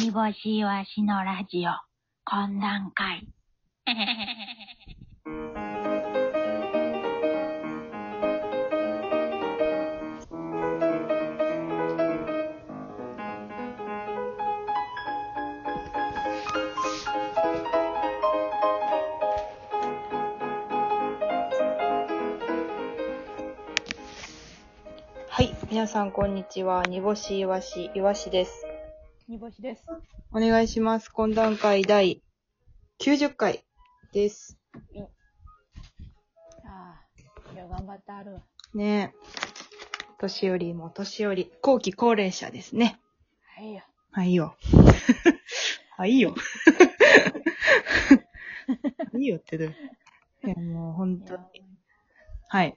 煮干しわしのラジオ、懇談会。はい。皆さん、こんにちは。煮干しいわし、いわしです。煮干しです。お願いします。懇談会第90回です。ああ、今日頑張ってあるわ。ねえ。年寄りも年寄り、後期高齢者ですね。はいよ。はいよ。はいよ。いいよってどういういや、もう本当に。はい。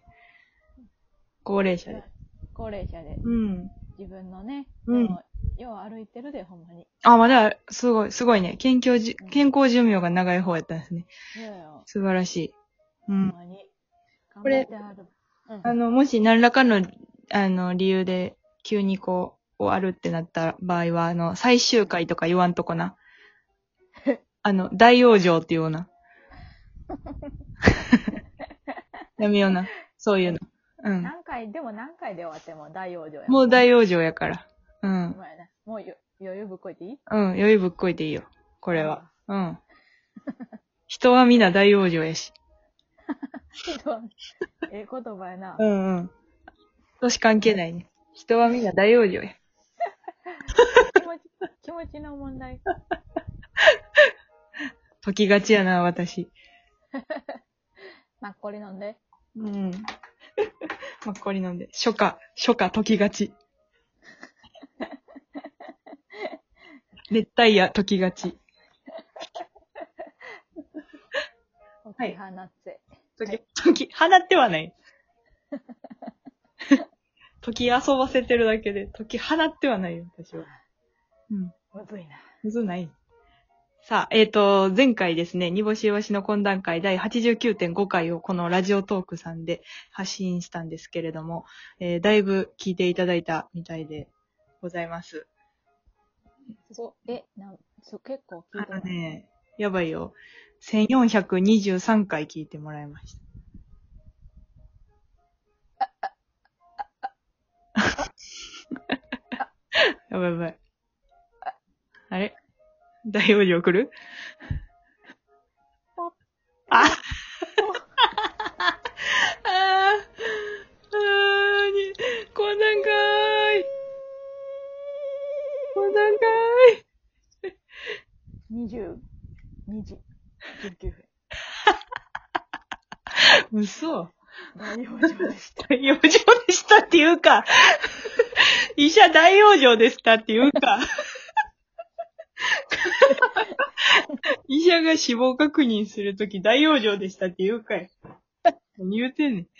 高齢者で。高齢者で、うん。自分のね、うんでもよう歩いてるで、ほんまに。あ、まだ、すごい、すごいね。健康じ、健康寿命が長い方やったんですね。そうよ。素晴らしい。うほんん。まに。頑これ張って。うん。あの、もし何らかの、あの、理由で、急にこう、終わるってなった場合は、あの、最終回とか言わんとこな。あの、大往生っていうような。やめような。そういうの。うん。何回、でも何回で終わっても大往生や。もう大往生やから。うん。もうよ余裕ぶっこいていい？うん。余裕ぶっこいていいよ。これは。うん。人は皆大往生やし。ええ言葉やな。うんうん。年関係ないね。人は皆大往生や。気持ち、気持ちの問題。時がちやな、私。マッコリ飲んで。うん。マッコリ飲んで。初夏、初夏時がち。熱帯夜時がち。はい大きい放って。時、時、放ってはない。時遊ばせてるだけで、時放ってはないよ、私は。うん。むずいな。むずない。さあ、えっ、と、前回ですね、煮干しいわしの懇談会第89.5回をこのラジオトークさんで発信したんですけれども、えーだいぶ聞いていただいたみたいでございます。すごい。え、なん、そう、結構聞いあてない。のね、やばいよ。1423回聞いてもらいました。やばいやばい。あれ大往生来るああーに、懇談会懇談会20、2時、19分。嘘大往生でした。大往生でしたっていうか、医者大往生でしたっていうか、医者が死亡確認するとき大往生でしたって言うかい。何言うてんねん。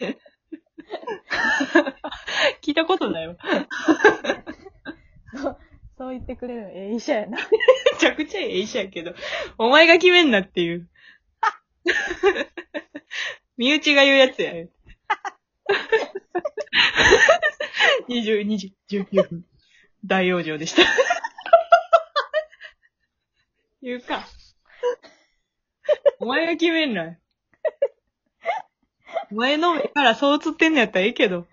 聞いたことないわ。そう、言ってくれるええ医者やな。めちゃくちゃええ医者やけど、お前が決めんなっていう。身内が言うやつや。22時19分。大往生でした。言うか。お前が決めんな。お前の目からそう映ってんのやったらええけど。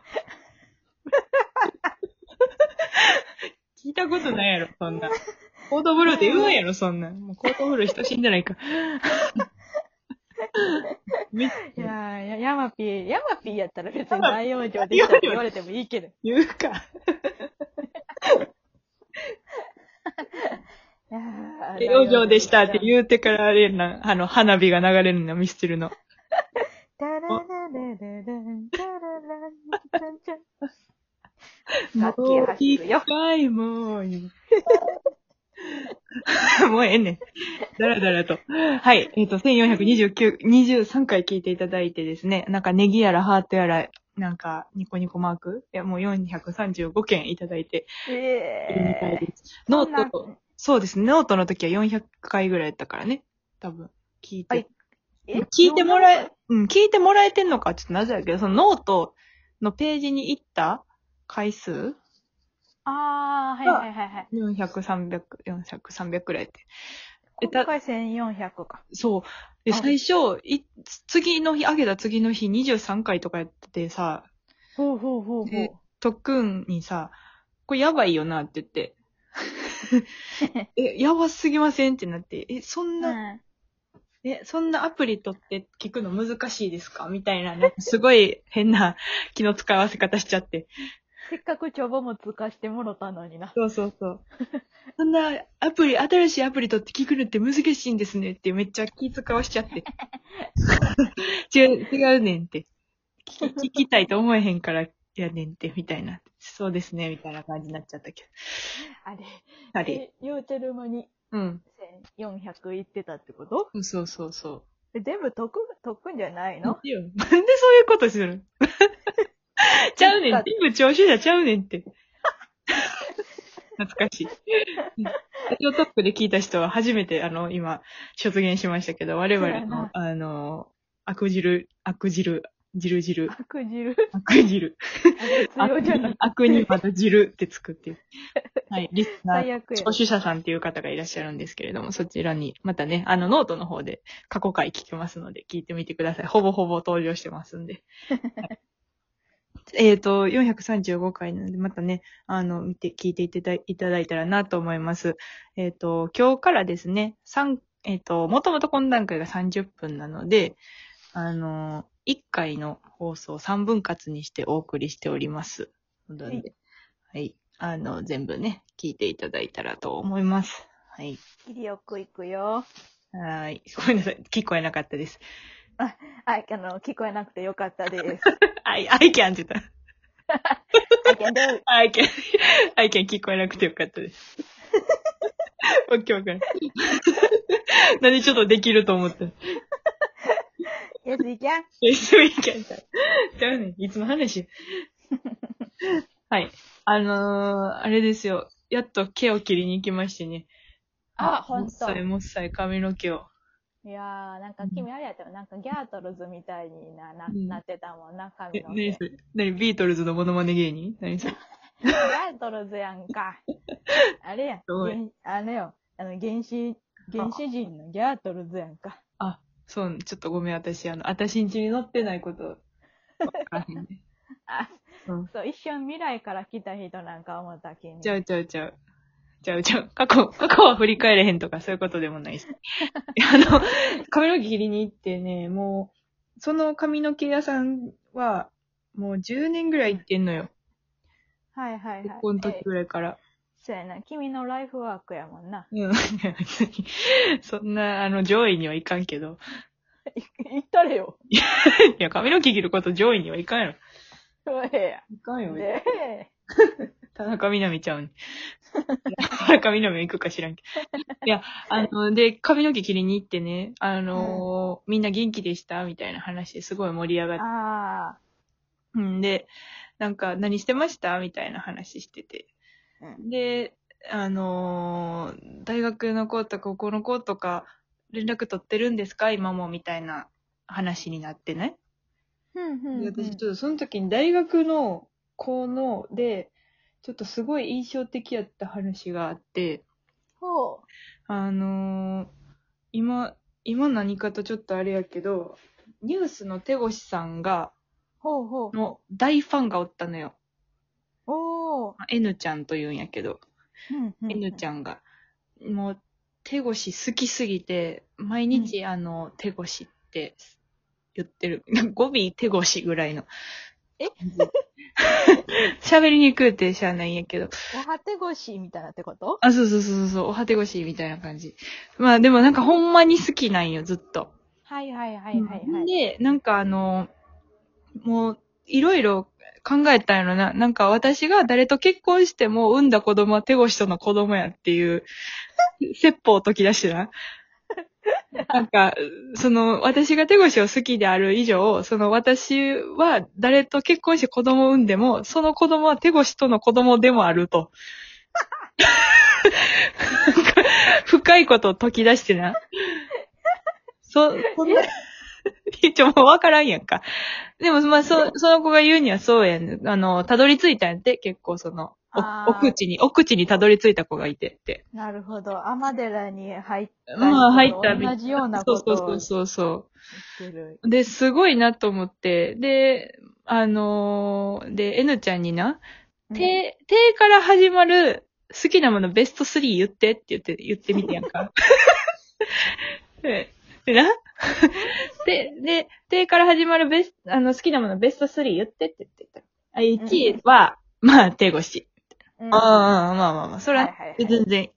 聞いたことないやろ、そんな。コートブルーって言うんやろ、そんなん。もうコートブルー人死んでないか。めっいやーや、ヤマピー、ヤマピーやったら別に大往生でしたって言われてもいいけど。言うか。いやー養生でしたって言うてからあれやな、あの、花火が流れるの、ミスチルの。タララララランタラランタンチャンさっき走るよもう言う、もうええねん。だらだらと。はい。えっ、と、1429、23回聞いていただいてですね、なんかネギやらハートやら、なんかニコニコマーク？いや、もう435件いただいてえです。ノート、そうですね、ノートの時は400回ぐらいやったからね。多分、聞いて。はいえ？聞いてもらえ、うん、聞いてもらえてんのかちょっと謎やけど、そのノートのページに行った回数？あー、はいはいはいはい。400、300、400、300くらいって。今回1400か。そう。で、あ最初、い、次の日、あげた次の日23回とかやっててさ、ほうほうほうほでう。とっくんにさ、これやばいよなって言って。え、やばすぎませんってなって、え、そんな、うんえ、そんなアプリ取って聞くの難しいですか？みたいな、なんかすごい変な気の使わせ方しちゃって。せっかく帳簿も通過してもろたのにな。そうそうそう。そんなアプリ、新しいアプリ取って聞くのって難しいんですねってめっちゃ気使わしちゃって。違う、違うねんって。聞き 聞きたいと思えへんからやねんって、みたいな。そうですね、みたいな感じになっちゃったけど。あれ。あれ。え言うてる間にうん。1400いってたってこと？そうそうそう。え全部解く、解くんじゃないの？なんでそういうことする ちゃうねん。全部聴取者ちゃうねんって。懐かしい。うんラジオトップで聞いた人は初めて、あの、今、出現しましたけど、我々のあの、悪汁、悪汁、汁汁、悪汁悪汁。あれ強じゃない。悪にまた汁ってつくっていう。はい、リスナー。聴取者さんっていう方がいらっしゃるんですけれども、そちらに、またね、あの、ノートの方で過去回聞きますので、聞いてみてください。ほぼほぼ登場してますんで。は いえっと、435回なので、またね、あの、見て、聞いていただいいただいたらなと思います。えっ、と、今日からですね、三えっ、と、もともと懇談会が30分なので、あの、1回の放送を3分割にしてお送りしております。はいはい。あの、全部ね、聞いていただいたらと思います。はい。切りよくいくよ。はーい。ごめんなさい。聞こえなかったです。あ、あの、聞こえなくてよかったです。あい、I can って言った。I can do it. I can, I can 聞こえなくてよかったです。オッケーオッケー。なんでちょっとできると思った？Yes, we can. いゃねん。いつの話はい。あのー、あれですよ。やっと毛を切りに行きましてね。あ、ほんと。もっさいもっさい髪の毛を。いやー、なんか君あれやったよ。なんかギャートルズみたいにな、な、うんなってたもんな、え髪、の毛。何それ？何？ビートルズのモノマネ芸人？何それ？ギャートルズやんか。あれやん。すごい原あれよ。あの、原始、原始人のギャートルズやんか。あ、そう、ちょっとごめん、私、あの、私んちに載ってないこと、わからへんね。あ、うん。そう、一瞬未来から来た人なんか思った君。ちゃうちゃうちゃう。ちゃうちゃう。過去、過去は振り返れへんとかそういうことでもないし。あの、髪の毛切りに行ってね、もう、その髪の毛屋さんは、もう10年ぐらい行ってんのよ。はいはいはい。結婚の時えぐらいから。そうやな。君のライフワークやもんな。うん。そんな、あの、上位にはいかんけど。い言ったれよ。いや、髪の毛切ること上位にはいかんやろ。そうや。いかんよ。で、田中みな実ちゃうん。田中みな実行くか知らんけど。いや、あの、で、髪の毛切りに行ってね、あのーみんな元気でしたみたいな話ですごい盛り上がって。あうんで、なんか、何してました？みたいな話してて。あ。うん。で、あのー大学の子とか高校の子とか、連絡取ってるんですか？今も？みたいな話になってね。ふんふんふんで私ちょっとその時に大学の子ので、ちょっとすごい印象的やった話があって、ほう。あのー今、今何かとちょっとあれやけど、ニュースの手越さんが、ほうほう。の大ファンがおったのよ。おー。まあ N ちゃんと言うんやけど、うんうん N ちゃんが、もう手越好きすぎて、毎日あの、手越って言ってる。語尾手越ぐらいの。え？喋りにくいってしゃあないんやけど。おはてごしみたいなってこと？あ、そうそうそうそう、おはてごしみたいな感じ。まあでもなんかほんまに好きなんよ、ずっと。はいはいはいはいはい。で、なんかあの、もう、いろいろ考えたんやろな。なんか私が誰と結婚しても産んだ子供は手越との子供やっていう、説法を解き出してな。なんか、その、私が手越を好きである以上、その私は誰と結婚して子供を産んでも、その子供は手越との子供でもあると。深いことを解き出してな。そ、そんな、ちょ、もうわからんやんか。でも、まあ、そ、その子が言うにはそうやん。あの、たどり着いたんやって、結構その、お奥地に、奥地にたどり着いた子がいてって。なるほど。天寺に入ったまあ入ったみ同じようなそうことを言そうそうそうそ。う。で、すごいなと思って、で、あのーで、N ちゃんにな、て、てから始まる好きなものベスト3言ってって言って、言ってみてやんか。で、でな。で、で、てから始まるベスあの、好きなものベスト3言ってって言ってた。あ、1位は、まあ、手越し。うん、ああ、まあまあまあ、それは全然。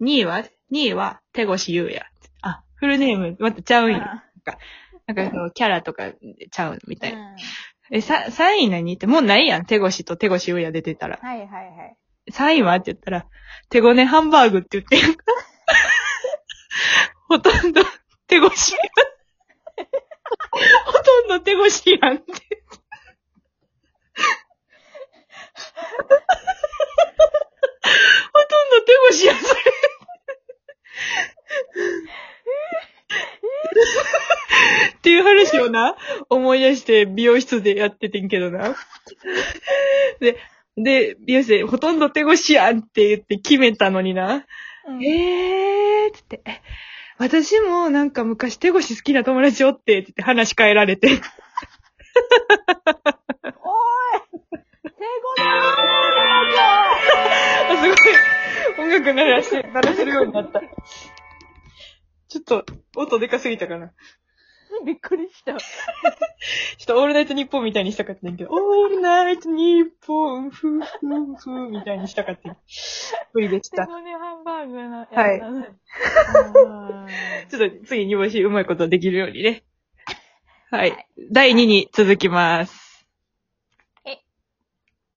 2位は ?2 位は手越優也。あ、フルネーム、またちゃうんや。なんかその、キャラとかちゃうみたいな。うんえ、さ、3位何って？もうないやん。手越と手越優也出てたら。はいはいはい。3位は？って言ったら、手ごねハンバーグって言ってる。ほとんど手越し。ほとんど手越しやんって。ほとんど手越しやん、それ。っていう話をな、思い出して美容室でやっててんけどな。で、で、美容室でほとんど手越しやんって言って決めたのにな。うんえーっつって、え私もなんか昔手越し好きな友達おって、って言って話変えられて。おーい手ごねあすごい。音楽鳴らして、鳴らせるようになった。ちょっと、音でかすぎたかな。びっくりした。ちょっとオールナイトニッポンみたいにしたかったんやけど、オールナイトニッポン、ふーふーふーみたいにしたかったんや。無理でした。ねハンバーグの ちょっと次煮干しうまいことできるようにね。はい。はい第2に続きます。